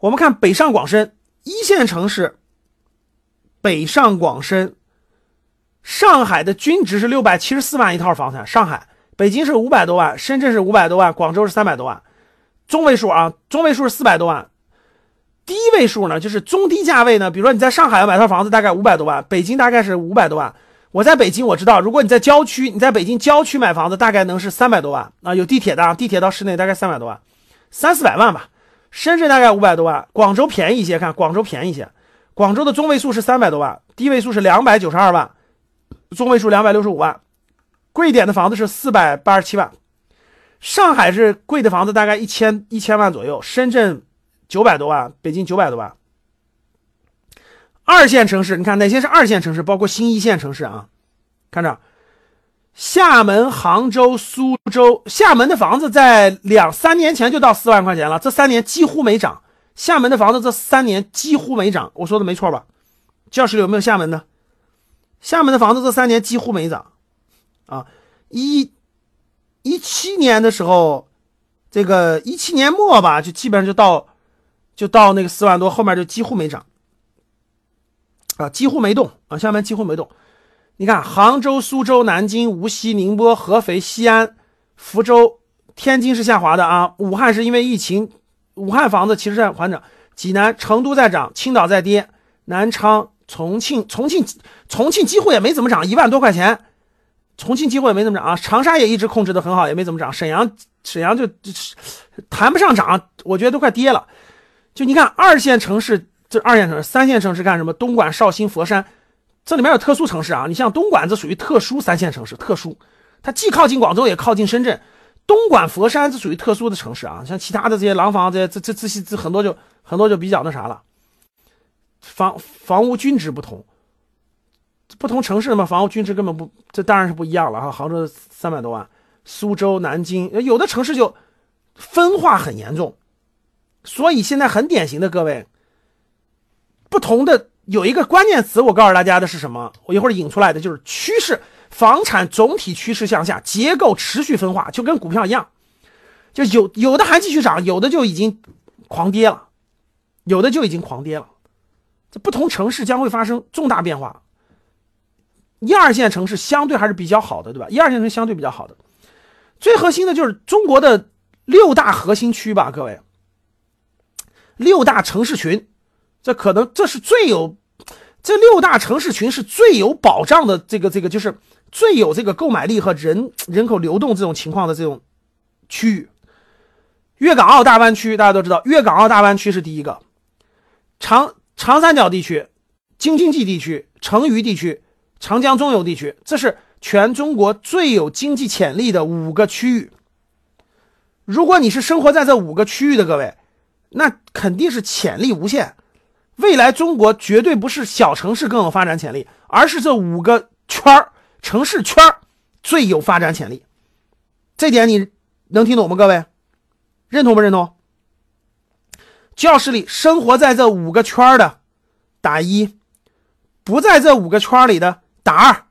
我们看北上广深一线城市，北上广深，上海的均值是六百七十四万一套房产，上海、北京是五百多万，深圳是五百多万，广州是三百多万，中位数啊，中位数是四百多万，低位数呢就是中低价位呢，比如说你在上海要买套房子，大概五百多万，北京大概是五百多万。我在北京，我知道，如果你在郊区，你在北京郊区买房子，大概能是三百多万啊，有地铁的，地铁到市内大概三百多万，三四百万吧。深圳大概五百多万，广州便宜一些，看广州便宜一些，广州的中位数是三百多万，低位数是两百九十二万，中位数两百六十五万，贵点的房子是四百八十七万。上海是贵的房子大概一千一千万左右，深圳九百多万，北京九百多万。二线城市，你看哪些是二线城市？包括新一线城市啊，看着，厦门、杭州、苏州。厦门的房子在两三年前就到四万块钱了，这三年几乎没涨。厦门的房子这三年几乎没涨，我说的没错吧？教室里有没有厦门的？厦门的房子这三年几乎没涨，啊，一一七年的时候，这个一七年末吧，就基本上就到就到那个四万多，后面就几乎没涨。啊，几乎没动啊，厦门几乎没动。你看，杭州、苏州、南京、无锡、宁波、合肥、西安、福州、天津是下滑的啊。武汉是因为疫情，武汉房子其实在缓涨。济南、成都在涨，青岛在跌。南昌、重庆、重庆、重庆几乎也没怎么涨，一万多块钱。重庆几乎也没怎么涨啊。长沙也一直控制的很好，也没怎么涨。沈阳，沈阳就谈不上涨，我觉得都快跌了。就你看，二线城市。这二线城市、三线城市干什么？东莞、绍兴、佛山，这里面有特殊城市啊。你像东莞，这属于特殊三线城市，特殊，它既靠近广州，也靠近深圳。东莞、佛山这属于特殊的城市啊。像其他的这些廊坊这些，这这这些这很多就很多就比较那啥了。房房屋均值不同，不同城市嘛，房屋均值根本不，这当然是不一样了哈。杭州三百多万，苏州、南京，有的城市就分化很严重，所以现在很典型的各位。不同的有一个关键词，我告诉大家的是什么？我一会儿引出来的就是趋势，房产总体趋势向下，结构持续分化，就跟股票一样，就有有的还继续涨，有的就已经狂跌了，有的就已经狂跌了。这不同城市将会发生重大变化。一二线城市相对还是比较好的，对吧？一二线城市相对比较好的，最核心的就是中国的六大核心区吧，各位，六大城市群。这可能这是最有，这六大城市群是最有保障的，这个这个就是最有这个购买力和人人口流动这种情况的这种区域。粤港澳大湾区大家都知道，粤港澳大湾区是第一个，长长三角地区、京津冀地区、成渝地区、长江中游地区，这是全中国最有经济潜力的五个区域。如果你是生活在这五个区域的各位，那肯定是潜力无限。未来中国绝对不是小城市更有发展潜力，而是这五个圈儿城市圈儿最有发展潜力。这点你能听懂吗？各位，认同不认同？教室里生活在这五个圈儿的打一，不在这五个圈儿里的打二。